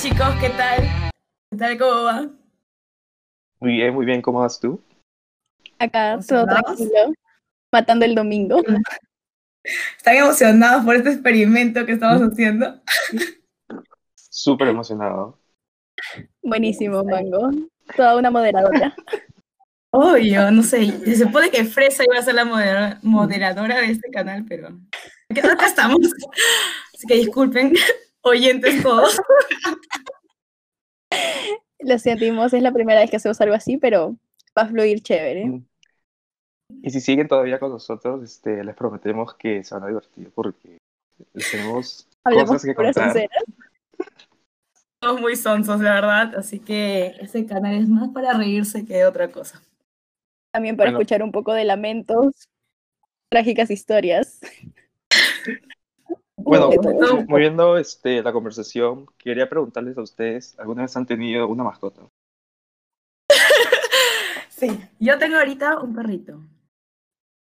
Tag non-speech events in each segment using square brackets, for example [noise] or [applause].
chicos, ¿qué tal? ¿Qué tal? ¿Cómo va? Muy bien, muy bien. ¿Cómo vas tú? Acá todo tranquilo, matando el domingo. [laughs] ¿Están emocionados por este experimento que estamos haciendo? Súper emocionado. Buenísimo, Mango. Toda una moderadora. Obvio, no sé. Se supone que Fresa iba a ser la modera- moderadora de este canal, pero acá estamos. Así que disculpen, oyentes todos. [laughs] Lo sentimos, es la primera vez que hacemos algo así, pero va a fluir chévere. Mm. Y si siguen todavía con nosotros, este, les prometemos que se van a divertir porque les tenemos cosas que contar. [laughs] Somos muy sonsos, la verdad. Así que este canal es más para reírse que de otra cosa. También para Bueno. escuchar un poco de lamentos, trágicas historias. [laughs] Bueno, todo. moviendo este, la conversación, quería preguntarles a ustedes, ¿alguna vez han tenido una mascota? [laughs] Sí, yo tengo ahorita un perrito.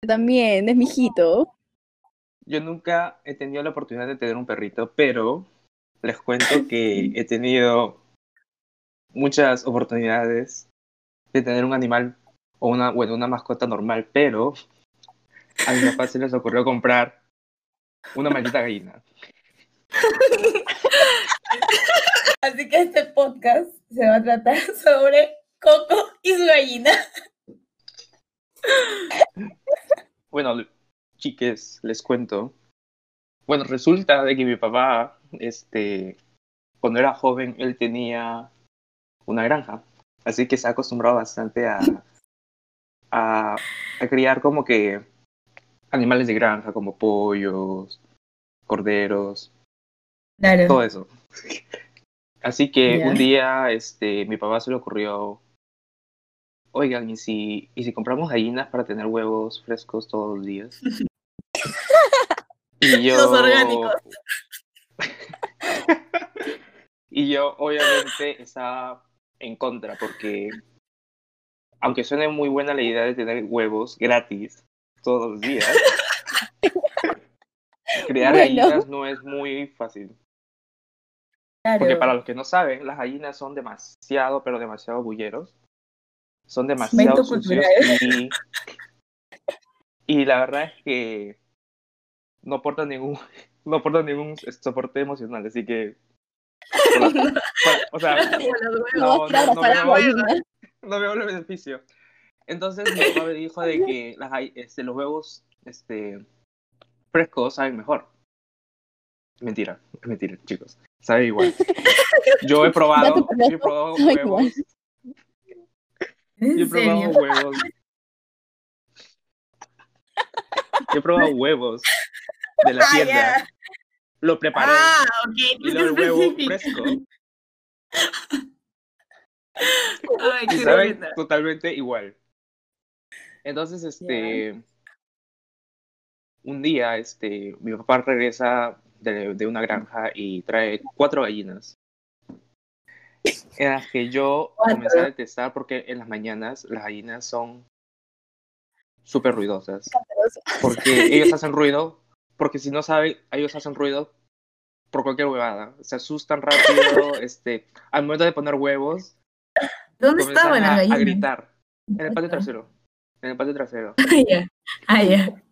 También, es mi hijito. Yo nunca he tenido la oportunidad de tener un perrito, pero les cuento que [laughs] he tenido muchas oportunidades de tener un animal o una, bueno, una mascota normal, pero a mi papá se les ocurrió comprar una maldita gallina. [laughs] Así que este podcast se va a tratar [laughs] sobre Coco y su gallina. Bueno, chiques, les cuento. Bueno, resulta de que mi papá, este, cuando era joven, él tenía una granja. Así que se ha acostumbrado bastante a, a, a criar como que animales de granja, como pollos, corderos, Claro. todo eso. [laughs] Así que un día, este, mi papá se le ocurrió, oigan, ¿y si, ¿y si compramos gallinas para tener huevos frescos todos los días? [laughs] y yo, Los orgánicos. [laughs] y yo, obviamente, estaba en contra porque, aunque suene muy buena la idea de tener huevos gratis todos los días, [laughs] crear Bueno. gallinas no es muy fácil. Claro. Porque para los que no saben, las gallinas son demasiado, pero demasiado bulleros. Son demasiado sucios y, y la verdad es que no aportan ningún, [laughs] no aportan ningún soporte emocional, así que [laughs] o sea, No, no, claro, no, para no, la no, gallina. no veo el beneficio. Entonces mi papá me dijo de que las, este, los huevos este, frescos saben mejor. Mentira, es mentira, chicos. Sabe igual. [laughs] Yo he probado, yo he probado huevos. ¿En Yo he probado huevos. Yo he probado [laughs] huevos de la Ah, tienda. Lo preparé Ah, ok. y luego el huevo específico. fresco [laughs] Ay, y saben totalmente igual. Entonces, este, un día, este, mi papá regresa de, de una granja y trae cuatro gallinas. En las que yo comencé a detestar porque en las mañanas las gallinas son súper ruidosas. Porque ellos [laughs] hacen ruido, porque si no saben, ellos hacen ruido por cualquier huevada. Se asustan rápido, [laughs] este, al momento de poner huevos, ¿Dónde estaban las a, gritar. En el patio trasero. En el patio trasero. [laughs] Ah, ya. Ah, ya.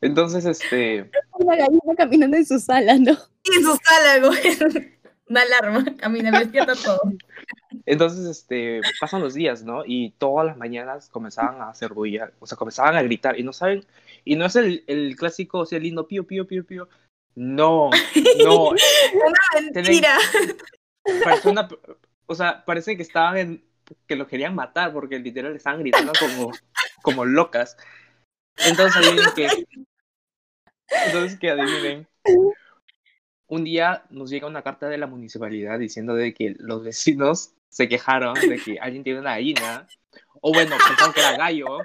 Entonces, este, Una gallina caminando en su sala, ¿no? Y su sala, güey. [laughs] Una alarma. Camina, me despierta todo. entonces, este, pasan los días, ¿no? Y todas las mañanas comenzaban a hacer bulla, o sea, comenzaban a gritar y no saben, y no es el, el clásico, o sea, lindo pío, pío, pío, pío. No, [laughs] no, Mentira. parece una, o sea, parece que estaban en, que lo querían matar porque literal estaban gritando como, como locas. Entonces adivinen que, entonces que adivinen, un día nos llega una carta de la municipalidad diciendo de que los vecinos se quejaron de que alguien tiene una gallina, o bueno, pensaron que era gallo,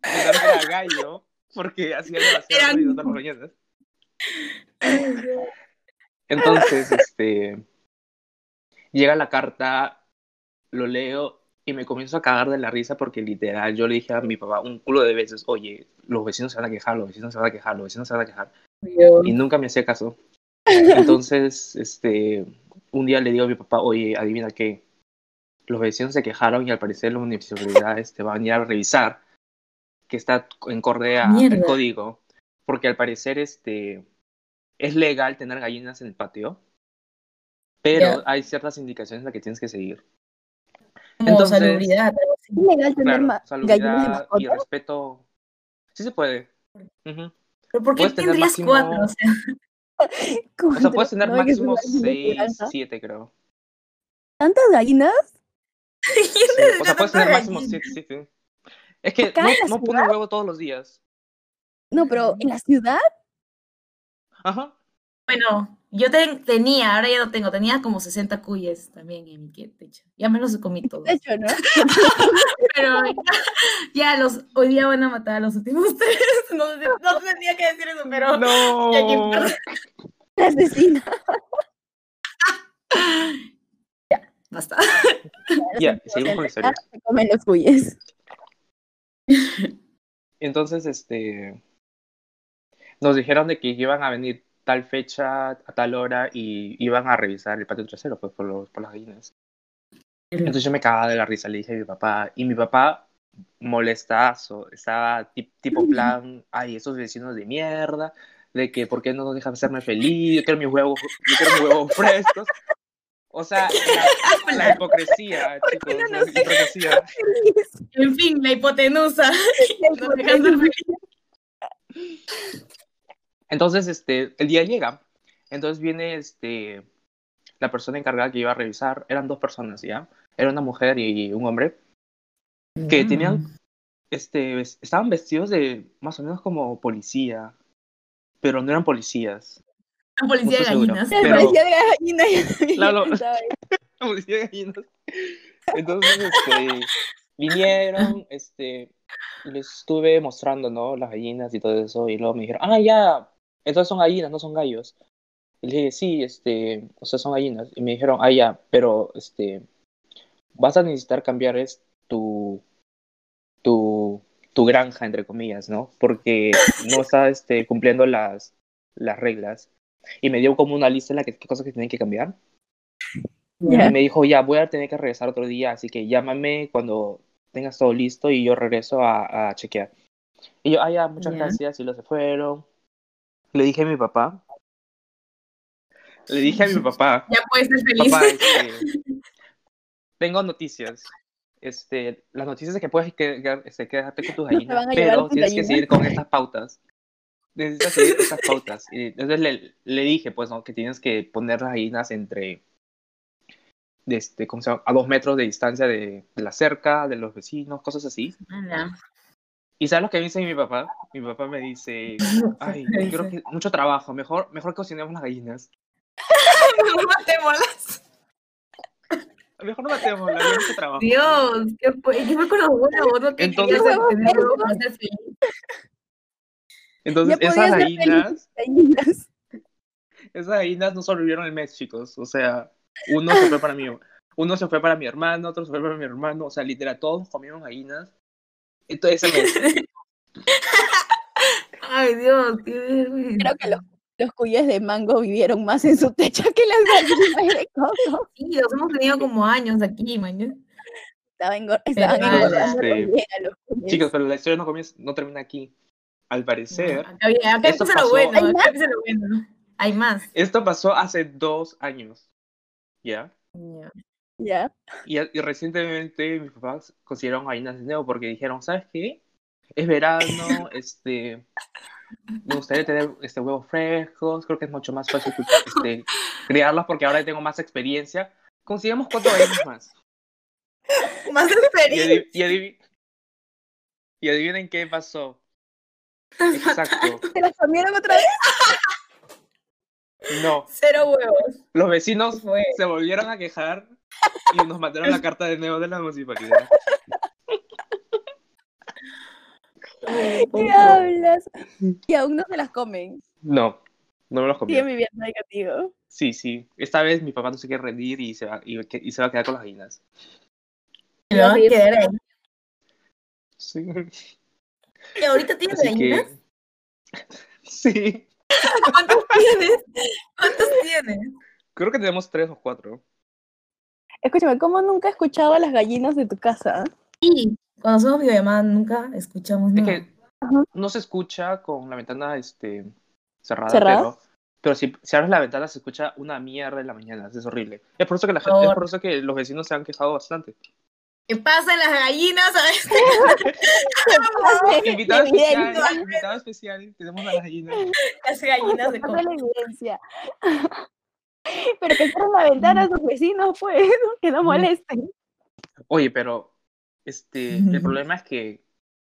pensaron que era gallo, porque hacía demasiado ruido todas las mañanas. Entonces, este, llega la carta, lo leo y me comienzo a cagar de la risa porque literal yo le dije a mi papá un culo de veces, oye, los vecinos se van a quejar, los vecinos se van a quejar, los vecinos se van a quejar. Y nunca me hacía caso. [laughs] Entonces, este, un día le digo a mi papá, oye, adivina qué, los vecinos se quejaron y al parecer la municipalidad este, va a venir a revisar que está en corde a- al Mierda. código, porque al parecer este, es legal tener gallinas en el patio, pero Ya. hay ciertas indicaciones en las que tienes que seguir. Entonces- salubridad. ¿Es legal tener Claro, gallinas de salubridad y mascota? respeto. Sí se puede. Ujú. ¿Pero por qué tendrías máximo- cuatro? O sea, O sea, puedes tener No, máximo gallinas de 6, granja. 7, creo. ¿Tantas gallinas? Sí, O sea, puedes tener máximo? 7, 7. Es que Acá no, no ciudad- huevo todos los días. No, pero en la ciudad, Ajá. Bueno, yo ten- tenía, ahora ya no tengo, tenía como 60 cuyes también en mi techo. Ya me los comí todos. de hecho, ¿no? [laughs] Pero ya, ya los, hoy día van a matar a los últimos tres. [laughs] No, no tenía que decir eso, pero ya que No. importa. La asesina. [laughs] basta. Ya, seguimos con la historia. Se comen los cuyes. Entonces, este. Nos dijeron de que iban a venir tal fecha, a tal hora, y iban a revisar el patio trasero, pues, por, los, por las gallinas. Entonces yo me cagaba de la risa, le dije a mi papá, y mi papá molestazo, estaba ti- tipo plan, ay, esos vecinos de mierda, de que por qué no nos dejan hacerme feliz, yo quiero mis huevos, yo quiero mis huevos frescos. O sea, la, la hipocresía, chicos, no la hipocresía. En fin, la hipotenusa. No dejando el feliz. Entonces, este, el día llega. Entonces viene este, la persona encargada que iba a revisar. Eran dos personas, ¿ya? Era una mujer y un hombre. Que tenían, este, estaban vestidos de más o menos como policía. Pero no eran policías. La policía de seguro. gallinas. Pero- parecía de gallina. y- Claro. estaba [laughs] ahí. Policía de gallinas. Entonces, este, vinieron, este, les estuve mostrando, ¿no? Las gallinas y todo eso. Y luego me dijeron, ah, ya, entonces son gallinas, no son gallos. Y le dije, sí, este, o sea, son gallinas. Y me dijeron, ah, ya, pero, este, vas a necesitar cambiar es tu, tu, tu granja, entre comillas, ¿no? Porque no está, este, cumpliendo las, las reglas. Y me dio como una lista en la que qué cosas que tienen que cambiar. Ya. Y me dijo, ya, voy a tener que regresar otro día, así que llámame cuando tengas todo listo y yo regreso a, a chequear. Y yo, ah, ya, muchas Ya. gracias, y los se fueron. Le dije a mi papá. Le dije a mi papá, Ya puedes ser feliz. papá, [laughs] este, tengo noticias. Este, las noticias es que puedes que, que- este, quedarte con tus [laughs] gallinas, pero tienes que seguir con estas pautas. Necesitas seguir estas pautas. Y entonces le, le dije, pues, ¿no? que tienes que poner las gallinas entre, de este, ¿cómo se llama? A dos metros de distancia de, de la cerca, de los vecinos, cosas así. Anda. ¿Y sabes lo que me dice mi papá? Mi papá me dice, [laughs] ay, ¿Qué creo que mucho trabajo, mejor, mejor cocinemos las gallinas. [laughs] No matémoslas. Mejor no matemos, la hay mucho trabajo. Dios, ¿qué fue? ¿Qué fue con los huevos? ¿no? ¿Qué Entonces-? [laughs] Entonces, esas gallinas, Gallinas. esas gallinas no sobrevivieron el mes, chicos. O sea, uno se fue para mí, uno se fue para mi hermano, otro se fue para mi hermano. O sea, literal, todos comieron gallinas. Entonces. [laughs] Ay, Dios, qué vergüenza. Creo que los, los cuyes de mango vivieron más en su techo que las gallinas de coco. Sí, los hemos tenido como años aquí, estaban Pero, engordando este. Chicos, pero la historia no, comienza, no termina aquí. Al parecer, Acá, viene- acá Esto lo pasó- bueno, ¿Hay acá más? empieza lo bueno. Hay más. esto pasó hace dos años. ¿Ya? Ya. Ya. Y, y recientemente mis papás consiguieron gallinas de nuevo porque dijeron, ¿sabes qué? Es verano, [laughs] este, me gustaría tener este, huevos frescos, creo que es mucho más fácil este, [laughs] criarlas porque ahora tengo más experiencia. Consigamos cuatro gallinas más. [laughs] Más experiencia. y adiv- y adivinen qué pasó. Exacto. ¿Se las comieron otra vez? No, Cero huevos. los vecinos se volvieron a quejar y nos mandaron la carta de nuevo de la municipalidad. ¿Qué hablas? Y aún no se las comen. No, no me los comí. Siguen viviendo ahí contigo. Sí, sí. Esta vez mi papá no se quiere rendir y se va, y, y se va a quedar con las gallinas. Quedar ahí. Sí. ¿Y ahorita tienes Así gallinas? que. [laughs] Sí. ¿Cuántos tienes? ¿Cuántos tienes? Creo que tenemos tres o cuatro. Escúchame, ¿cómo nunca he escuchado a las gallinas de tu casa? Y cuando hacemos videollamada nunca escuchamos Es nada. que Ajá. no se escucha con la ventana este, cerrada, ¿Cerrada? pero, pero si, si abres la ventana se escucha una mierda en la mañana, es horrible. Es por eso que la gente, es Por- eso que los vecinos se han quejado bastante. ¿Qué pasa en las gallinas? ¿sabes? [laughs] [laughs] Invitado Evidencia. especial, invitado especial, tenemos a las gallinas. Las gallinas de la evidencia. [laughs] Pero que cierren la ventana a sus vecinos, pues, [laughs] que no molesten. Oye, pero este, el problema es que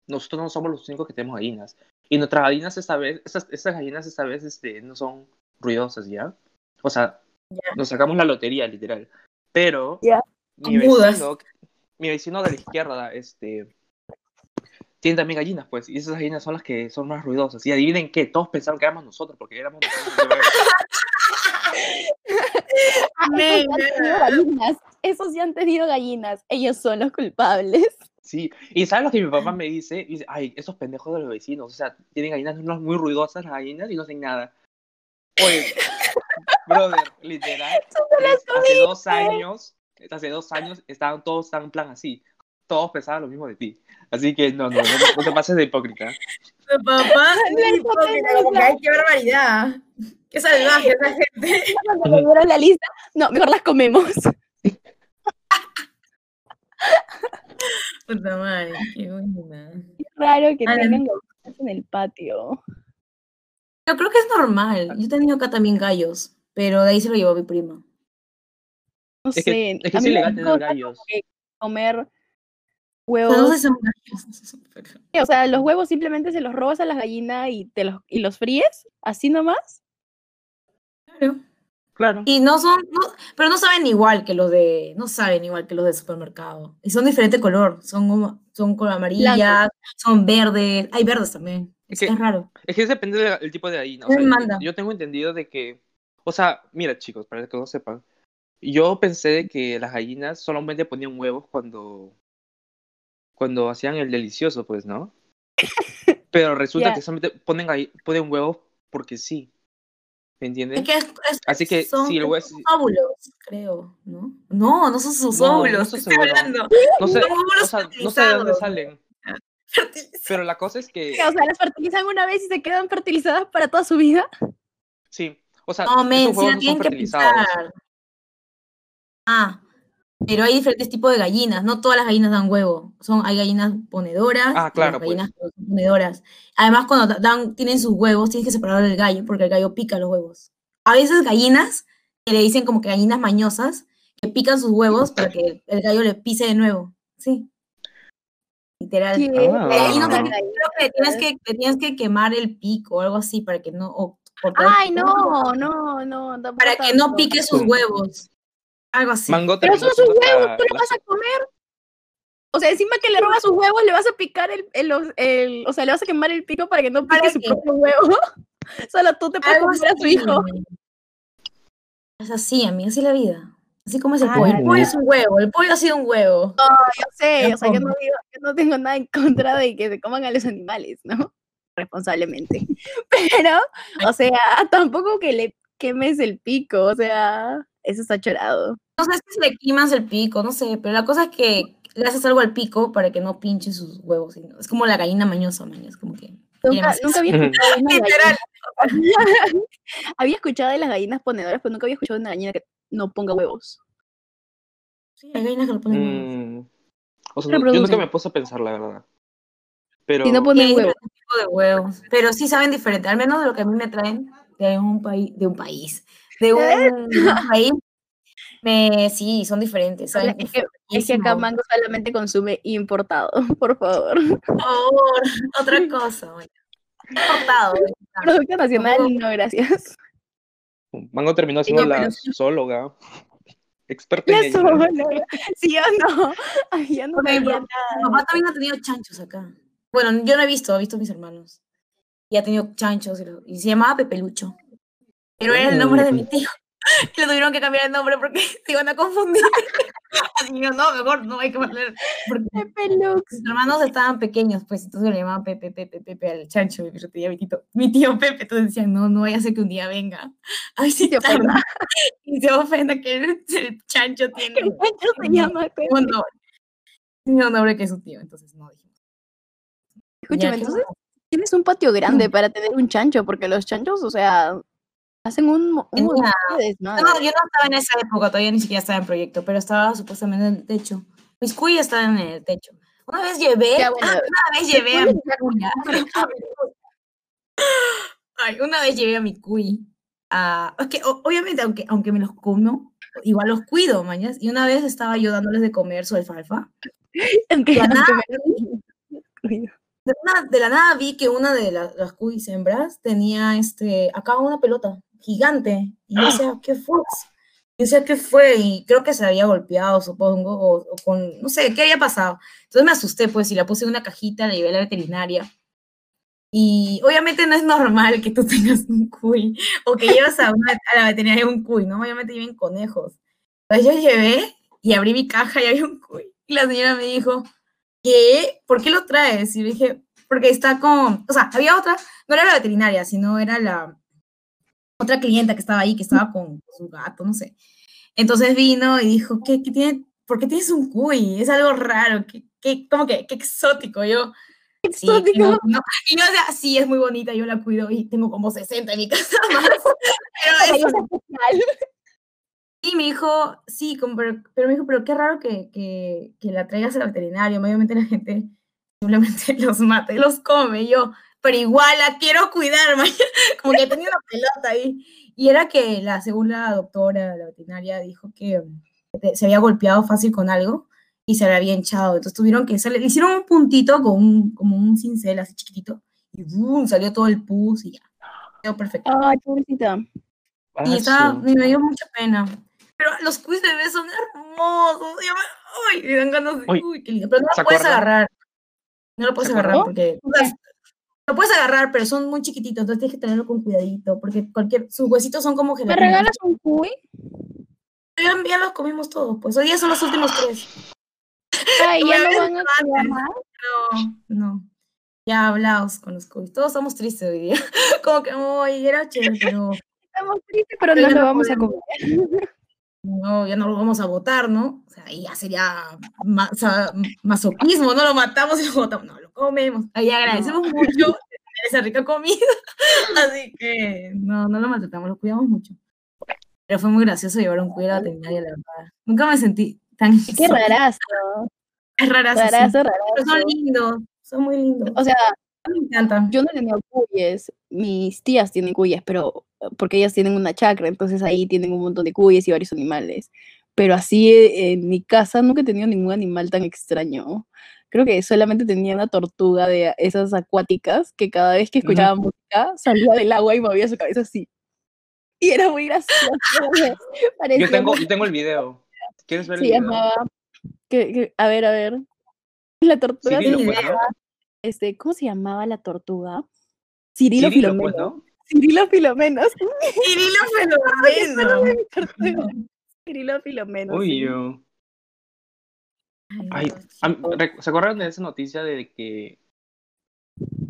nosotros no somos los únicos que tenemos gallinas. Y nuestras gallinas esta vez, estas, estas gallinas esta vez este, no son ruidosas, ¿ya? O sea, Ya. nos sacamos la lotería, literal. Pero Ya. mi Mudas. vecino, mi vecino de la izquierda, este, tiene también gallinas, pues, y esas gallinas son las que son más ruidosas. Y adivinen qué, todos pensaron que éramos nosotros, porque éramos nosotros. Amén. Esos sí han tenido gallinas. Esos sí han tenido gallinas. Ellos son los culpables. Sí, y ¿sabes lo que mi papá me dice? Dice, ay, esos pendejos de los vecinos, o sea, tienen gallinas unas muy ruidosas las gallinas y no hacen nada. Oye, [laughs] brother, literal, es- hace dos años, hace dos años estaban todos tan en plan así, todos pensaban lo mismo de ti. Así que no, no, no, no te pases de hipócrita. Tu papá, como que, qué barbaridad. Qué salvaje esa [laughs] gente. Cuando me dieron la lista, no, mejor las comemos. Puta madre, qué buena. Es raro que Ah, tengan gallinas en el patio. Yo creo que es normal. Yo he tenido acá también gallos, pero de ahí se lo llevó mi prima. No Es sé. que, es que a es ilegal tener gusta gallos. comer huevos. [laughs] O sea, los huevos simplemente se los robas a las gallinas y, te los, y los fríes, así nomás. Claro. Claro. Y no son, no- pero no saben igual que los de, no saben igual que los de supermercado. Y son diferente color, son como, son color amarillas, son verdes, hay verdes también. Es que- es raro. Es que depende del del tipo de gallina. O ¿Quién sea, yo- tengo entendido de que, o sea, mira chicos, para que no sepan, yo pensé de que las gallinas solamente ponían huevos cuando, cuando hacían el delicioso, pues, ¿no? [laughs] Pero resulta Ya. que solamente ponen, galli- ponen huevos porque sí. ¿Me entiendes? Es que es- es- Así que son, si el hue- son óvulos, creo, ¿no? No, no son sus No, no óvulos, estoy ¿qué estoy hablando? No sé, o sea, no sé de dónde salen. Pero la cosa es que, O sea, las fertilizan una vez y se quedan fertilizadas para toda su vida. sí, o sea, No, men, huevos no son tienen que pisar. Ah, pero hay diferentes tipos de gallinas, no todas las gallinas dan huevo. Son, hay gallinas ponedoras, Ah, claro, pues. gallinas son ponedoras. Además, cuando da- dan, tienen sus huevos, tienes que separar del gallo, porque el gallo pica los huevos. A veces gallinas, que le dicen como que gallinas mañosas, que pican sus huevos para que el gallo le pise de nuevo. Sí. Literal. ¿Qué? Ah. No creo que le tienes que, le tienes que quemar el pico o algo así para que no. o Ay, no, no, no. Para que no pique sus huevos. Algo así. Mango Pero son sus huevos, la- tú lo la- vas a comer. O sea, encima que le robas sus huevos, le vas a picar el, el, el- o sea, le vas a quemar el pico para que no ¿Para pique su qué? propio huevo. [laughs] Solo tú te puedes comer a su hijo. Es así, amiga, así es la vida. Así como es el Ah, pollo. El pollo es un huevo, el pollo ha sido un huevo. Yo sé, Yo o sea, yo no, digo, yo no tengo nada en contra de que se coman a los animales, ¿no? Responsablemente. [laughs] Pero, o sea, tampoco que le quemes el pico, o sea, eso está chorado. No sé si le quemas el pico, no sé, pero la cosa es que le haces algo al pico para que no pinche sus huevos. sino- Es como la gallina mañosa, maña, es como que. Nunca, nunca había escuchado de [laughs] Literal. [laughs] había escuchado de las gallinas ponedoras, pero nunca había escuchado de una gallina que no ponga huevos. Sí, hay gallinas que lo ponen huevos. Mm, o sea, no- yo nunca me puse a pensar, la verdad. Pero, Si no ponen huevos. de huevos, pero sí saben diferente, al menos de lo que a mí me traen de un país, de un país, de un, de [laughs] un país, me, sí, son diferentes. Saben Es que, es que acá. Mango solamente consume importado, [laughs] por favor. Por favor, otra cosa, bueno. Importado, Producto nacional, no, gracias. Mango terminó siendo No, la pero- zoóloga. Experta en La ello. zoóloga. ¿Sí o no? Ay, yo no Ok, sabía pero nada. Mi papá también ha tenido chanchos acá. Bueno, yo no he visto, he visto a mis hermanos. Y ha tenido chanchos y, lo- y se llamaba Pepelucho. Pero era el nombre de mi tío. [laughs] Le tuvieron que cambiar el nombre porque [laughs] se iban a confundir. [laughs] Así yo, no, mejor no hay que poner. Pepe Lux. mis hermanos estaban pequeños, pues entonces le llamaban Pepe, Pepe, Pepe al chancho. Y yo tenía mi, tito- mi tío Pepe. Entonces decían, no, no vaya a ser que un día venga. Ay, sí, Se ofenda. Y se ofenda que el, el chancho tiene El chancho se llama Pepe. un nombre. Un nombre que es su tío. Entonces no dijimos. Escúchame, ¿qué entonces tienes un patio grande para tener un chancho, porque los chanchos, o sea, hacen un, un de desmadre. No, yo no estaba en esa época, todavía ni siquiera estaba en proyecto, pero estaba supuestamente en el techo. Mis cuy estaban en el techo. Una vez llevé, Ya, bueno, ah, una vez llevé a mi cuya. Ay, una vez llevé a mi cuy a. Es que o- obviamente, aunque, aunque me los como, igual los cuido, mañas. Y una vez estaba yo dándoles de comer su alfalfa. [laughs] Aunque, aunque nada. me- De, una- de la nada vi que una de la- las cuis hembras tenía este, acá una pelota gigante. Y yo decía, ¿qué fue? Yo decía, ¿qué fue? Y creo que se había golpeado, supongo, o, o con, no sé, ¿qué había pasado? Entonces me asusté, pues, y la puse en una cajita, la llevé a la veterinaria. Y obviamente no es normal que tú [laughs] tengas un cuy, o que llevas a, una- a la veterinaria un cuy, ¿no? Obviamente lleven conejos. Entonces yo llevé y abrí mi caja y había un cuy. Y la señora me dijo, ¿qué? ¿Por qué lo traes? Y dije, porque está con, o sea, había otra, no era la veterinaria, sino era la otra clienta que estaba ahí, que estaba con su gato, no sé. Entonces vino y dijo, ¿qué, qué tiene? ¿Por qué tienes un cuy? Es algo raro, ¿qué, qué, como que, qué exótico. Yo, sí, Exótico. tengo- no. Y yo, o sea, sí, es muy bonita, yo la cuido y tengo como 60 en mi [laughs] casa más. Pero es [laughs] especial. y me dijo, sí, como- pero, pero me dijo, pero qué raro que, que, que la traigas al veterinario. Obviamente la gente simplemente [laughs] los mata y los come. Y yo, pero igual la quiero cuidar, [laughs] ma". como que tenía una pelota ahí. Y era que la, según la doctora, la veterinaria, dijo que te- se había golpeado fácil con algo y se le había hinchado. Entonces tuvieron que, le hicieron un puntito con un, como un cincel así chiquitito y ¡boom! salió todo el pus y ya. Quedó perfecto. Ay, pobrecita. Y Ah, estaba, su- me dio mucha pena. Pero los quiz de bebés son hermosos. y me- dan ganas de. Uy, Uy, qué lindo. Pero no ¿se lo puedes agarrar. No lo puedes ¿Se agarrar porque. Lo puedes agarrar, pero son muy chiquititos. Entonces tienes que tenerlo con cuidadito. Porque cualquier. Sus huesitos son como ¿Me regalas un cuy? Ya, ya los comimos todos. Pues hoy día son los últimos tres. Ay, ya no van a cuidar más. No, no. Ya hablaos con los cuis. Todos estamos tristes hoy día. [laughs] como que, uy, era chévere, pero. Estamos tristes, pero Pero no lo vamos a comer. [laughs] no, ya no lo vamos a votar, ¿no? O sea, ahí ya sería ma- o sea, masoquismo, no lo matamos y lo votamos, no, lo comemos. Ahí agradecemos mucho esa rica comida. [laughs] Así que no, no lo maltratamos, lo cuidamos mucho. Pero fue muy gracioso llevar un cuidado a la verdad. Nunca me sentí tan Qué sola. rarazo. Es rarazo, sí. Rarazo, Pero son lindos, son muy lindos. O sea, me encantan. yo no tenido cuyes. Mis tías tienen cuyes, pero porque ellas tienen una chacra, entonces ahí tienen un montón de cuyes y varios animales. Pero así eh, en mi casa nunca he tenido ningún animal tan extraño. Creo que solamente tenía una tortuga de esas acuáticas que cada vez que escuchaba música salía del agua y movía su cabeza así. Y era muy gracioso. [laughs] Yo tengo, yo tengo el video. ¿Quieres ver el se video? llamaba. que- que- a ver, a ver. La tortuga. Cirilo, se pues, llamaba, este, ¿Cómo se llamaba la tortuga? Cirilo, Cirilo, Filomeno. pues, ¿no? [laughs] Cirilo Filomenos. Cirilo Filomeno. [laughs] Tortuga. [laughs] Cirilo Filomeno. Uy, sí. yo. Ay, ¿Se acuerdan de esa noticia de que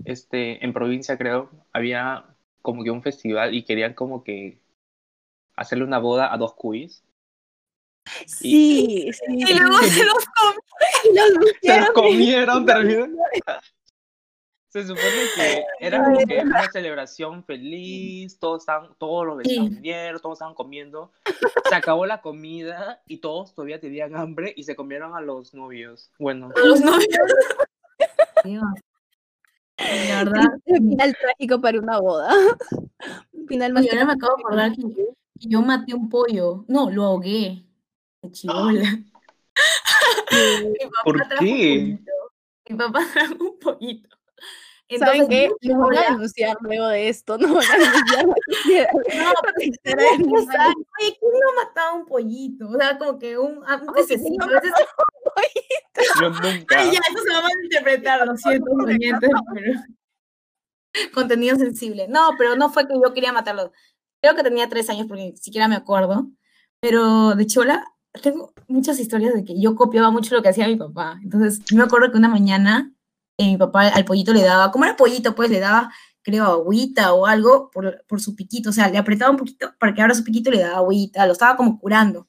este, en provincia, creo, había como que un festival y querían como que hacerle una boda a dos cuis? Sí, sí. Y luego se los comió. Y los Se los comieron, y- terminó. Se supone que [laughs] era como que una celebración feliz, todos estaban, todos los vecinos vinieron, todos estaban comiendo. Se acabó la comida y todos todavía tenían hambre y se comieron a los novios. Bueno, A los novios. Dios. La [laughs] verdad, Un final trágico para una boda. [laughs] Un final más Oye, ahora me acabo de acordar que yo, que yo maté un pollo. No, lo ahogué. Chivola. Mi papá ¿Por trajo un qué? pollito. Mi papá trajo un pollito. ¿Saben Entonces, qué? yo Nos van a denunciar luego de esto. [laughs] No van a denunciar. [laughs] No, [laughs] animales. saber, Oye, ¿quién no mataba un pollito? O sea, como que un, un pececito. A veces, yo nunca. Ay, ya, eso se va a malinterpretar, lo siento, oyentes, pero... Contenido sensible. No, pero no fue que yo quería matarlo. Creo que tenía tres años porque ni siquiera me acuerdo. Pero de chola, tengo muchas historias de que yo copiaba mucho lo que hacía mi papá. Entonces, me acuerdo que una mañana eh, mi papá al pollito le daba, como era pollito, pues le daba, creo, agüita o algo por, por su piquito. O sea, le apretaba un poquito para que abra su piquito y le daba agüita. Lo estaba como curando.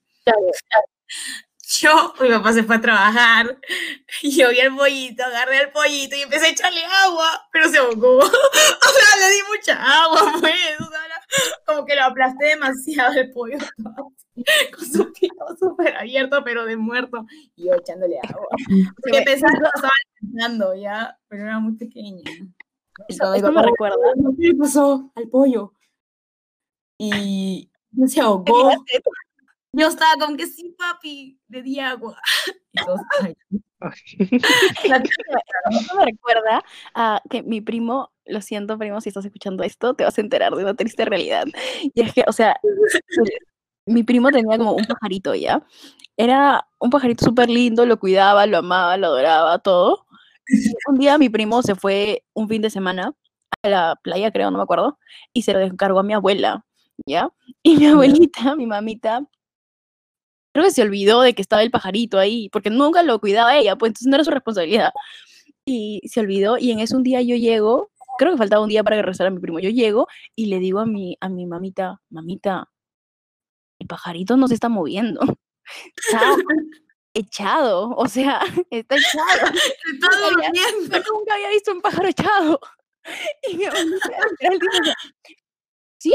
Yo, mi papá se fue a trabajar y yo vi al pollito, agarré al pollito y empecé a echarle agua, pero se ahogó. [laughs] O sea, le di mucha agua, pues. O sea, como que lo aplasté demasiado el pollo. [laughs] Con su pico súper abierto, pero de muerto. Y yo echándole agua. Porque pensaba que lo estaba pensando ya, pero era muy pequeña. Eso, eso me recuerda. ¿Qué pasó al pollo? Y no se ahogó. Yo estaba con que sí, papi, le di agua. [laughs] Entonces, ay, [laughs] me recuerda a que mi primo, lo siento, primo, si estás escuchando esto, te vas a enterar de una triste realidad. Y es que, o sea, mi primo tenía como un pajarito, ¿ya? Era un pajarito súper lindo, lo cuidaba, lo amaba, lo adoraba, todo. Y [laughs] un día mi primo se fue un fin de semana a la playa, creo, no me acuerdo, y se lo encargó a mi abuela, ¿ya? Y mi abuelita, [laughs] mi mamita, creo que se olvidó de que estaba el pajarito ahí, porque nunca lo cuidaba ella, pues entonces no era su responsabilidad. Y se olvidó, y en ese un día yo llego, creo que faltaba un día para que regresara mi primo, yo llego y le digo a mi, a mi mamita, mamita, el pajarito no se está moviendo, [laughs] está echado, o sea, [laughs] está echado. se está durmiendo. Yo nunca había visto un pájaro echado. [laughs] Y mi abuelita ¿sí?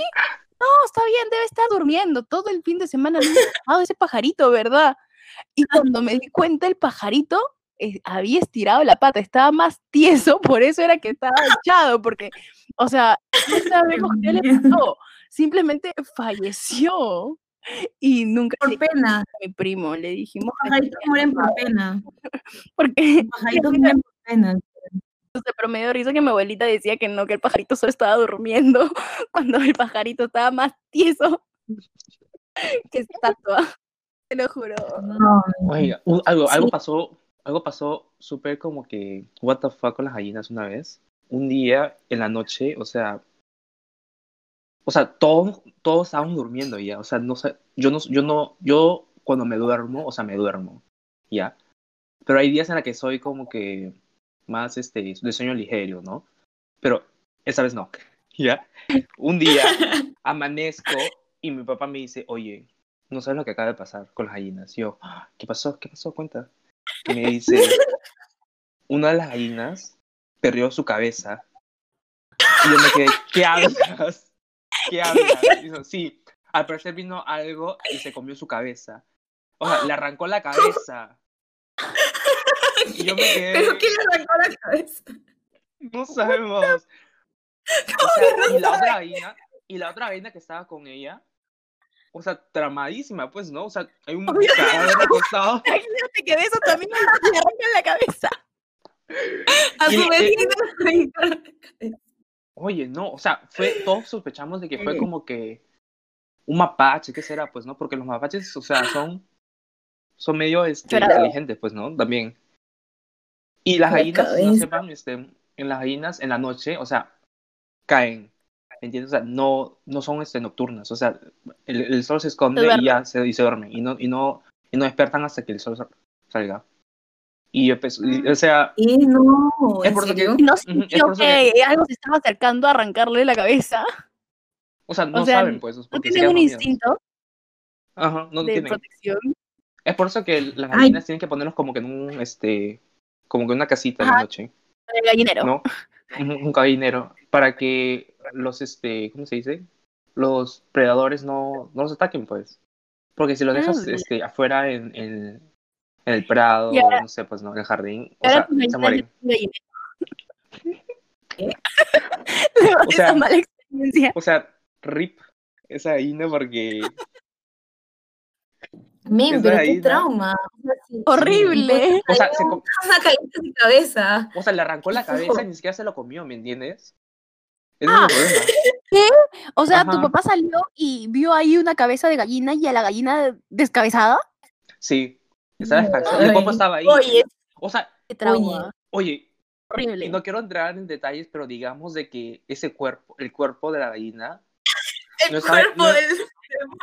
No, está bien, debe estar durmiendo todo el fin de semana. No he echado ese pajarito, ¿verdad? Y cuando me di cuenta, el pajarito eh, había estirado la pata, estaba más tieso, por eso era que estaba echado, porque, o sea, no sabemos qué le pasó. Simplemente falleció. Y nunca Por pena. a mi primo, le dijimos Los pajaritos [laughs] mueren por pena. porque Los pajaritos mueren por pena. pero me dio risa que mi abuelita decía que no, que el pajarito solo estaba durmiendo [laughs] cuando el pajarito estaba más tieso [laughs] que estatua. Te lo juro. No, Oiga, un- algo, algo Sí. pasó, algo pasó súper como que, what the fuck con las gallinas una vez. Un día en la noche, o sea, o sea, todos, todos estábamos durmiendo ya, o sea, no sé, yo no, yo no, yo cuando me duermo, o sea, me duermo, ya. Pero hay días en los que soy como que más, este, de sueño ligero, ¿no? Pero esta vez no, [laughs] ya. Un día [laughs] amanezco y mi papá me dice, oye, no sabes lo que acaba de pasar con las gallinas. Y yo, "Ah, ¿qué pasó? ¿Qué pasó? Cuenta. Y me dice, [laughs] una de las gallinas perdió su cabeza. Y yo me quedé, ¿qué hablas? ¿Qué hablas? Sí, al parecer vino algo y se comió su cabeza. O sea, le arrancó la cabeza. Y yo me quedé, ¿Pero quién le arrancó la cabeza? no sabemos. O sea, y la otra gallina, y la otra gallina que estaba con ella, o sea, tramadísima, pues, ¿no? O sea, hay un cadáver [laughs] acostado. Imagínate que de eso también le arrancan la cabeza. A su eh, Oye, no, o sea, fue, todos sospechamos de que fue como que un mapache, ¿qué será? Pues, ¿no? Porque los mapaches, o sea, son, son medio este, inteligentes, pues, ¿no? También. Y las La gallinas, no sepan, este, en las gallinas, en la noche, o sea, caen, ¿entiendes? O sea, no, no son este, nocturnas, o sea, el, el sol se esconde y ya se, y se duermen, y no, y, no, y no despiertan hasta que el sol sal- salga. Y yo, pues, y- o sea, Eh, no, Es ¿en por eso que-? No es sintió por eso que algo se estaba acercando a arrancarle la cabeza. o sea, no sea, saben, pues, No tienen un instinto Ajá, no de tienen. protección. Es por eso que las Ay. gallinas tienen que ponerlos como que en un, este, como que en una casita en la Ajá. noche, El gallinero. ¿no? Un, un gallinero, para que los, este, ¿cómo se dice? Los predadores no, no los ataquen, pues. Porque si los dejas, Ah. este, afuera en, en, en el prado, ahora- no sé, pues, ¿no? En el jardín, o sea, se mueren. ¿Qué? [laughs] O sea- esa mala experiencia. O sea, rip esa gallina porque, Men, pero qué trauma. Horrible. o sea, se, Una caída en su cabeza. o sea, le arrancó la Qué cabeza y ni siquiera se lo comió, ¿me entiendes? Ese Ah. es el problema. [laughs] O sea, tu papá salió y vio ahí una cabeza de gallina y a la gallina descabezada. Sí, estaba descansando. El papá estaba ahí. Oye, O sea, Qué trauma. oye, Horrible. y no quiero entrar en detalles, pero digamos de que ese cuerpo, el cuerpo de la gallina, el no estaba- cuerpo no- del...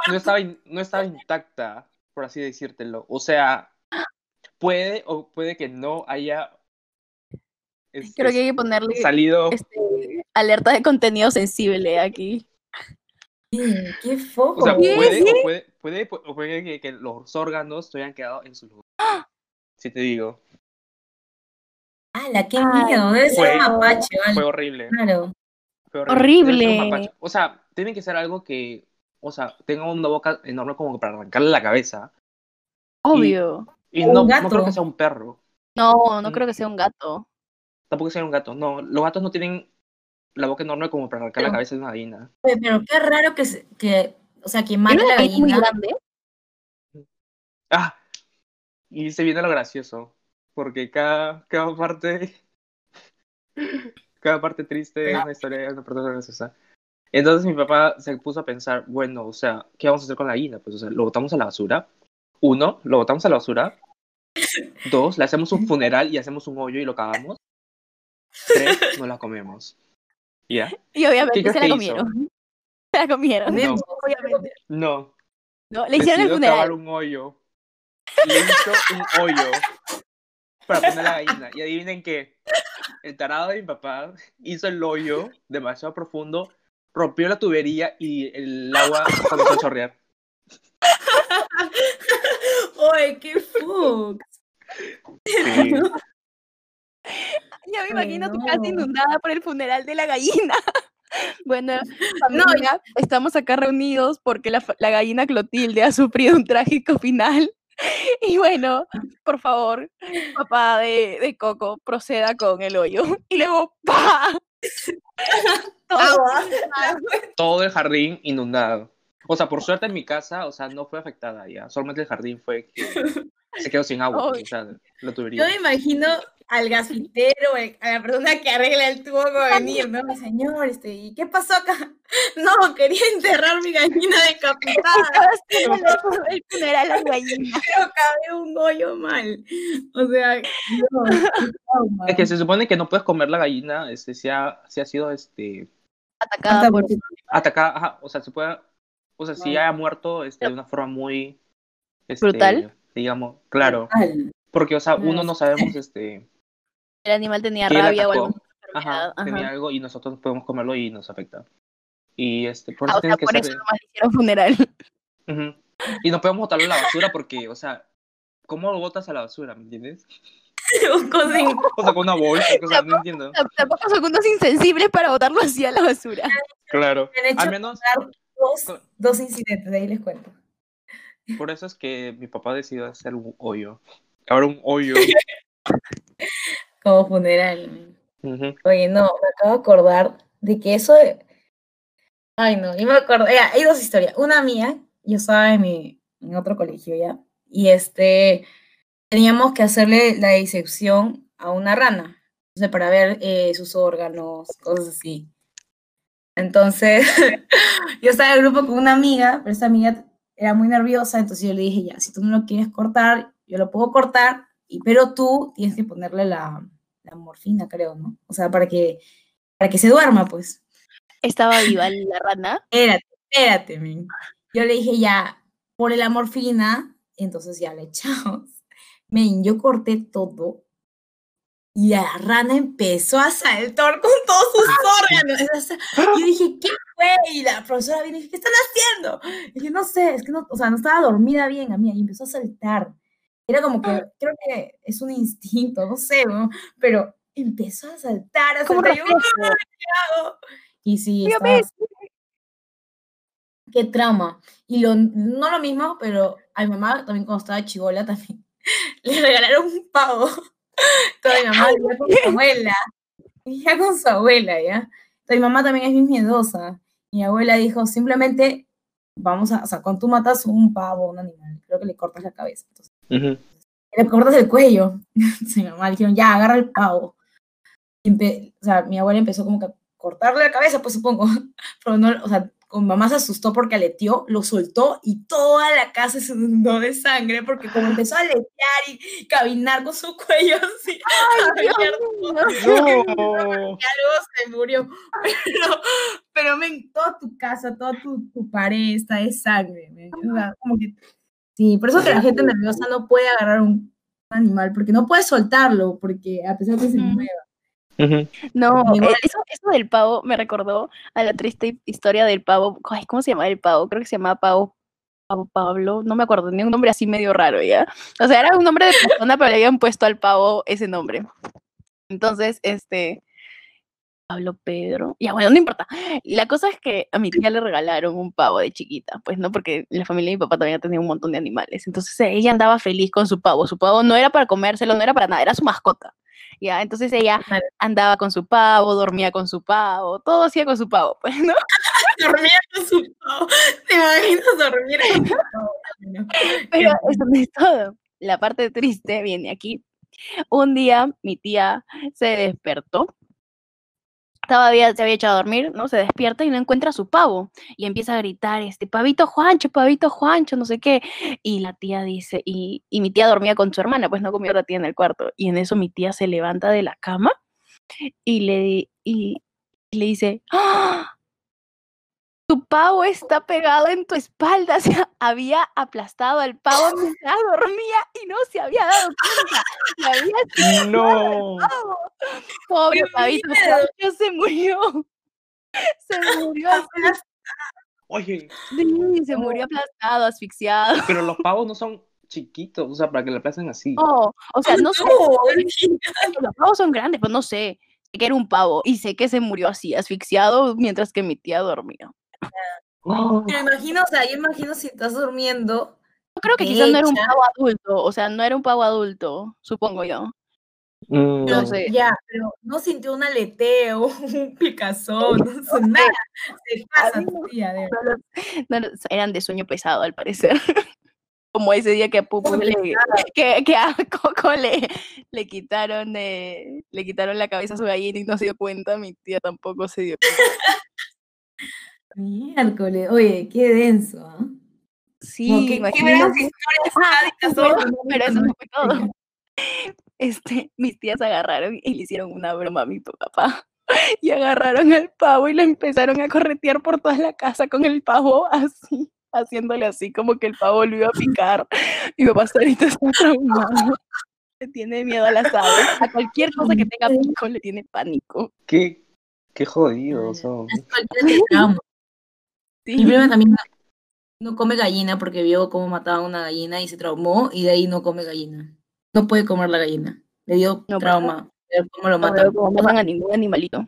no estaba, in- no estaba intacta. por así decírtelo. O sea, puede o puede que no haya Creo que hay que ponerle salido. este, alerta de contenido sensible aquí. Sí, qué foco. O sea, ¿Qué? puede, ¿Sí? o puede, puede, o puede que, que los órganos se hayan quedado en su lugar. Si te digo. ¡Hala, qué miedo! Debe ser un fue- mapache, Fue ¿vale? horrible. Claro. fue Horrible. Un mapache. O sea, tiene que ser algo que, o sea, tenga una boca enorme como para arrancarle la cabeza. Obvio. Y no, no creo que sea un perro. No, no Mm. creo que sea un gato. Tampoco sea un gato. No, los gatos no tienen la boca enorme como para arrancar la cabeza de una gallina. Pero qué raro que, se- que o sea, que ¿Tiene mate una la nariz muy gallina. grande? Ah, y se viene lo gracioso, porque cada, cada parte, [laughs] cada parte triste es una historia de una persona graciosa. Entonces mi papá se puso a pensar, bueno, o sea, ¿qué vamos a hacer con la gallina? Pues, o sea, lo botamos a la basura. Uno, lo botamos a la basura. [laughs] Dos, le hacemos un funeral y hacemos un hoyo y lo cavamos. Tres, no la comemos. ¿Ya? Y obviamente ¿Qué se la hizo? comieron. [laughs] Se la comieron. No. Obviamente. No. No, le hicieron el funeral. un hoyo. Le hizo un hoyo para poner la gallina. Y adivinen qué. El tarado de mi papá hizo el hoyo demasiado profundo, rompió la tubería y el agua comenzó a chorrear. [laughs] ¡Oye, qué fuck! Sí. Ya me Ay, imagino tu casa no. inundada por el funeral de la gallina. [laughs] Bueno, familia, estamos acá reunidos porque la, gallina Clotilde ha sufrido un trágico final. [laughs] Y bueno, por favor, papá de, de Coco, proceda con el hoyo. Y luego, ¡pa! Todo Agua. Todo el jardín inundado. O sea, por suerte en mi casa, o sea, no fue afectada ya. Solamente el jardín fue que se quedó sin agua. Ay. O sea, la Yo me imagino al gasfitero, el- a la persona que arregla el tubo para venir, ¿no? Señor, este, ¿y qué pasó acá? [laughs] No, quería enterrar mi gallina decapitada, [laughs] el- funeral a la gallina. [laughs] pero cabe un hoyo mal. O sea, no. Es que se supone que no puedes comer la gallina, este, si ha, si ha sido este, Atacada por atacada, ajá, o sea, se puede, o sea, si Wow. haya muerto este, de una forma muy, este, ¿Brutal? Digamos, claro, porque, o sea, uno no sabemos, este, [laughs] el animal tenía rabia o alguna ajá, enfermedad. tenía ajá. algo y nosotros podemos comerlo y nos afecta. Y este, por Ah, eso o sea, que por ser, eso nomás hicieron funeral. [laughs] Ujú. y no podemos botarlo a la basura porque, o sea, ¿cómo lo botas a la basura, me entiendes? [laughs] O sea, con una bolsa, o sea, no entiendo. Tampoco son unos insensibles para botarlo así a la basura. Claro, al menos dos, dos incidentes, de ahí les cuento. Por eso es que mi papá decidió hacer un hoyo. Ahora un hoyo. [laughs] Como funeral. Ujú. Oye, no, me acabo de acordar de que eso de... Ay, no, yo me acuerdo, hay dos historias. Una mía, yo estaba en, mi, en otro colegio ya, y este, teníamos que hacerle la disección a una rana, o sea, para ver eh, sus órganos, cosas así. Entonces, [laughs] yo estaba en el grupo con una amiga, pero esta amiga era muy nerviosa, entonces yo le dije, ya, si tú no lo quieres cortar, yo lo puedo cortar, y, pero tú tienes que ponerle la, la morfina, creo, ¿no? O sea, para que, para que se duerma, pues. Estaba [laughs] viva la rana. Espérate, espérate, men. Yo le dije, ya, por la morfina, entonces ya le echamos. Men, yo corté todo y la rana empezó a saltar con todos sus órganos. O sea, Yo dije, ¿qué fue? Y la profesora vino y dije, ¿qué están haciendo? Y dije, no sé, es que no, o sea, no estaba dormida bien, a mí, y empezó a saltar. Era como que, creo que es un instinto, no sé, ¿no? pero empezó a saltar, a saltar. y yo. "¡Ah, qué hago?". Y sí, Yo estaba- qué trauma. Y lo, no lo mismo, pero a mi mamá también cuando estaba chivola también [laughs] le regalaron un pavo. [laughs] Entonces mi mamá vivía con su abuela. Vivía con su abuela, ¿ya? Entonces mi mamá también es bien miedosa. Mi abuela dijo, simplemente vamos a, o sea, cuando tú matas un pavo, un animal, creo que le cortas la cabeza. Entonces, le cortas el cuello. [laughs] Entonces mi mamá le dijeron, ya, agarra el pavo. O sea, mi abuela empezó como que a cortarle la cabeza, pues supongo. [laughs] Pero no, o sea, con mamá se asustó porque aleteó, lo soltó y toda la casa se inundó de sangre porque como [gasps] empezó a aletear y caminar con su [laughs] cuello así, No. [laughs] luego se murió. [laughs] Pero, pero men, toda tu casa, toda tu, tu pared está de sangre. men. O sea, como que Sí, por eso que la gente nerviosa no puede agarrar un animal, porque no puede soltarlo, porque a pesar de que se mueva. No, eh, eso, eso del pavo me recordó a la triste historia del pavo. Ay, ¿cómo se llama el pavo? Creo que se llamaba pavo, pavo Pablo, no me acuerdo, tenía un nombre así medio raro, ¿ya? O sea, era un nombre de persona, pero le habían puesto al pavo ese nombre. Entonces, este, Pablo Pedro, ya bueno, no importa. La cosa es que a mi tía le regalaron un pavo de chiquita, pues no, porque la familia de mi papá también tenía un montón de animales. Entonces ella andaba feliz con su pavo. Su pavo no era para comérselo, no era para nada, era su mascota. Ya, entonces ella andaba con su pavo, dormía con su pavo, todo hacía con su pavo, pues, ¿no? [laughs] Dormía con su pavo. ¿Te imaginas dormir con su pavo? Pero eso no es todo. La parte triste viene aquí. Un día mi tía se despertó. Todavía se había echado a dormir, ¿no? Se despierta y no encuentra a su pavo. Y empieza a gritar, este, pavito Juancho, pavito Juancho, no sé qué. Y la tía dice, y, y mi tía dormía con su hermana, pues no comió la tía en el cuarto. Y en eso mi tía se levanta de la cama y le, y, y le dice, ¡Ah! Tu pavo está pegado en tu espalda. [laughs] O sea, había aplastado al pavo mientras dormía y no se había dado cuenta. Había No. pavo. Pobre ¡Qué pavito se murió. [laughs] Se murió así, Oye, sí, se murió aplastado, asfixiado. pero los pavos no son chiquitos, o sea, para que la aplacen así. No, o sea, no sé, No, los pavos son grandes, pero no sé. Sé que era un pavo y sé que se murió así, asfixiado, mientras que mi tía dormía. Oh. Pero imagino, o sea, yo imagino si estás durmiendo. Yo creo que quizás no era un pavo adulto, o sea, no era un pavo adulto, supongo yo. Mm. pero- No sé. Ya, pero no sintió un aleteo, [laughs] un picazón, no sé, nada. Se pasa, no. tía, de No los- no los- eran de sueño pesado, al parecer. [laughs] Como ese día que a Pupu le, [laughs] que, que a Coco le, le quitaron eh, le quitaron la cabeza a su gallina y no se dio cuenta, mi tía tampoco se dio cuenta. Miércoles, oye, qué denso, ¿ah? Sí, qué buenas historias Ah, pero- eso no fue todo. Este, mis tías agarraron y le hicieron una broma a mi papá. [laughs] Y agarraron al pavo y lo empezaron a corretear por toda la casa con el pavo así, haciéndole así como que el pavo lo iba a picar. Mi papá hasta ahorita está traumado. Le tiene miedo a las aves. A cualquier cosa que tenga pico le tiene pánico. Qué, qué jodidos son. Sí. Mi prima también no come gallina porque vio cómo mataban una gallina y se traumó y de ahí no come gallina. No puede comer la gallina. Le dio No trauma. ver cómo lo No matan. cómo matan a ningún animalito.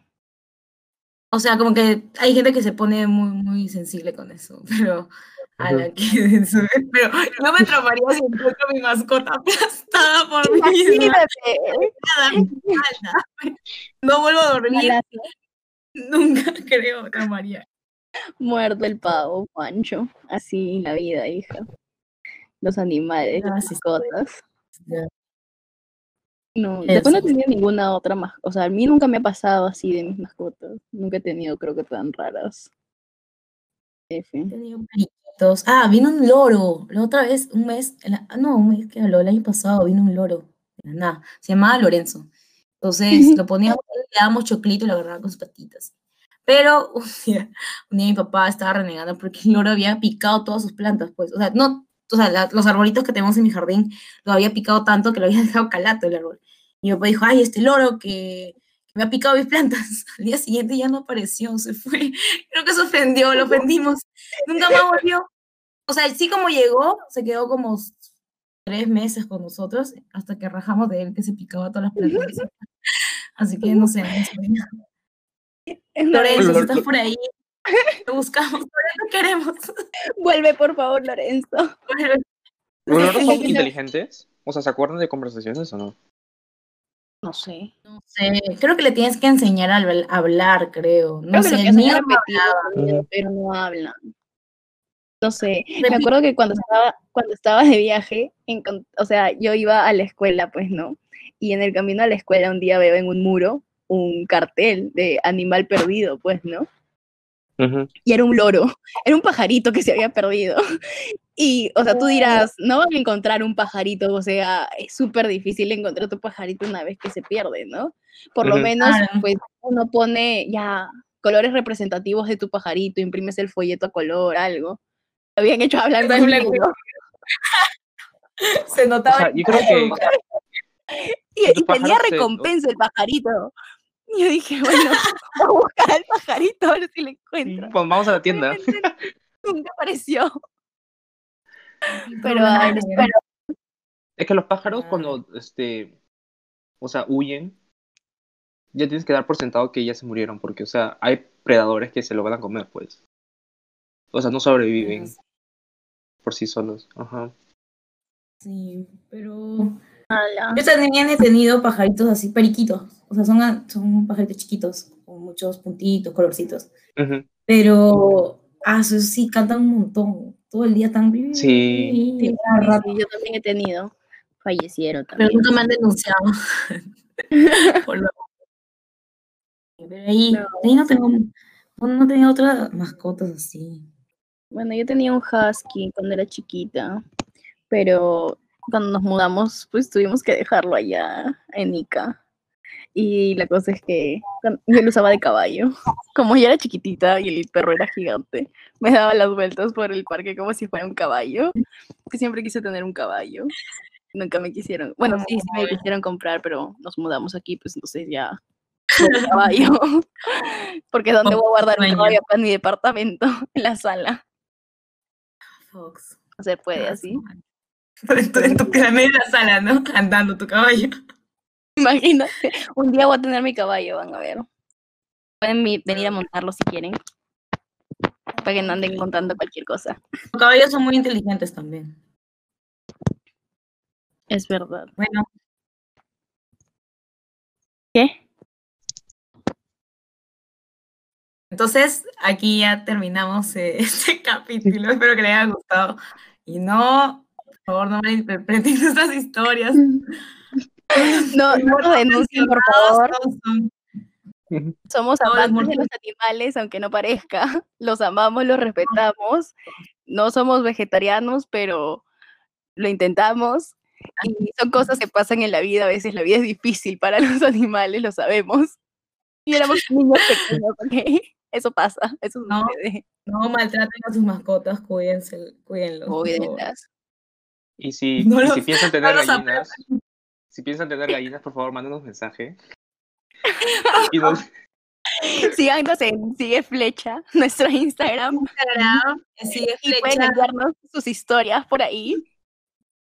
O sea, como que hay gente que se pone muy, muy sensible con eso, [laughs] pero a la que [laughs] pero no me traumaría si encuentro a mi mascota aplastada por [laughs] falta. No vuelvo a dormir, nunca creo, traumaría. Muerto el pavo, Pancho. Así la vida, hija. Los animales, las Ah, sí, mascotas. No, Eso. después no he tenido ninguna otra más. O sea, a mí nunca me ha pasado así de mis mascotas. Nunca he tenido, creo que tan raras. F. He tenido. Ah, vino un loro. La otra vez, un mes, el- ah, no, un mes que habló, el año pasado vino un loro. La nada. Se llamaba Lorenzo. Entonces [laughs] lo poníamos, le dábamos choclito y lo agarraba con sus patitas. Pero [laughs] un día, un día mi papá estaba renegando porque el loro había picado todas sus plantas, pues. O sea, no, o sea, la- los arbolitos que tenemos en mi jardín lo había picado tanto que lo había [laughs] dejado calato el árbol. Y mi papá dijo, ay, este loro que, me ha picado mis plantas. [laughs] Al día siguiente ya no apareció, se fue. Creo que se ofendió, lo ofendimos. Nunca más volvió. O sea, sí como llegó, se quedó como tres meses con nosotros hasta que rajamos de él que se picaba todas las plantas. Así que no sé, no sé. Lorenzo, si estás por ahí, [laughs] te buscamos, te queremos. Vuelve, por favor, Lorenzo. ¿Los son inteligentes? O sea, ¿se acuerdan de conversaciones o no? No sé. No sé, creo que le tienes que enseñar a habl- a hablar, creo. No Creo sé, que hablaba. sonido, pero no hablan. No sé. Me acuerdo que cuando estaba, cuando estaba de viaje, o sea, yo iba a la escuela, pues, ¿no? Y en el camino a la escuela un día veo en un muro un cartel de animal perdido, pues, ¿no? Y era un loro, [laughs] era un pajarito que se había perdido. Y, o sea, tú dirás, no van a encontrar un pajarito, o sea, es súper difícil encontrar tu pajarito una vez que se pierde, ¿no? Por lo menos, pues, uno pone ya colores representativos de tu pajarito, imprimes el folleto a color, algo. Lo habían hecho hablando en Blanco. [laughs] Se O notaba. sea, yo creo que [laughs] Y, tenía se- recompensa el pajarito. Y [laughs] yo dije, bueno, [laughs] voy a buscar al pajarito a ver si lo encuentro. pues vamos a la tienda. [laughs] Nunca apareció. Pero, Pero. Es que los pájaros Ah. cuando, este, o sea, huyen, ya tienes que dar por sentado que ya se murieron, porque, o sea, hay predadores que se lo van a comer, pues. O sea, no sobreviven por sí solos. Ajá. Sí, pero. Yo también he tenido pajaritos así, periquitos. O sea, son, son pajaritos chiquitos, con muchos puntitos, colorcitos. Ujú. Pero. Ah, eso sí, cantan un montón. Todo el día están. Sí. Sí, sí, yo también he tenido. Fallecieron Pero también. nunca me han denunciado. [laughs] Por lo- Pero ahí, No. ahí no tengo. No, no tenía otras mascotas así. Bueno, yo tenía un husky cuando era chiquita, pero cuando nos mudamos, pues tuvimos que dejarlo allá en Ica. Y la cosa es que yo lo usaba de caballo. [laughs] Como yo era chiquitita y el perro era gigante, me daba las vueltas por el parque como si fuera un caballo. Que siempre quise tener un caballo. Nunca me quisieron. Bueno, sí, sí me quisieron comprar, pero nos mudamos aquí, pues entonces ya. caballo. [laughs] Porque ¿dónde voy a guardar un caballo para mi departamento? [laughs] En la sala. Fox. No se puede Ah, así. [laughs] En tu, en tu en medio de la sala, ¿no? Andando tu caballo. Imagínate. Un día voy a tener mi caballo, van a ver. Pueden venir a montarlo si quieren. Para que no anden contando cualquier cosa. Los caballos son muy inteligentes también. Es verdad. Bueno, ¿Qué? entonces aquí ya terminamos eh, [laughs] este capítulo. Espero que les haya gustado. Y no, favor, no malinterpreten nuestras [laughs] historias. [laughs] No, no lo denuncien, por favor. Somos amantes de los animales, aunque no parezca. [laughs] Los amamos, los respetamos. No somos vegetarianos, pero lo intentamos. Y son cosas que pasan en la vida. A veces la vida es difícil para los animales, lo sabemos. Y éramos niños pequeños, ¿ok? Eso pasa, eso No. sucede. No maltraten a sus mascotas, cuídense, cuídenlos. Cuídenlas. Y si, No y los- si piensan tener gallinas, si piensan tener gallinas, por favor, mándenos mensaje. [laughs] Y nos- [laughs] Síganos en Sigue Flecha, [laughs] nuestro Instagram. Instagram, sigue Y pueden flecha. enviarnos sus historias por ahí.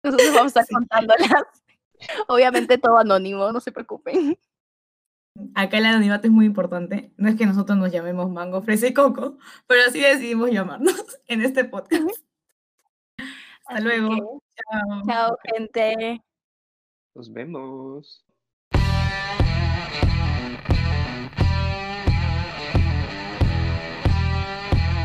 Nosotros vamos a estar Sí. contándolas. Obviamente todo anónimo, no se preocupen. Acá el anonimato es muy importante. No es que nosotros nos llamemos Mango, Fresa y Coco, pero así decidimos llamarnos en este podcast. Hasta Así luego. Chao, gente. nos vemos.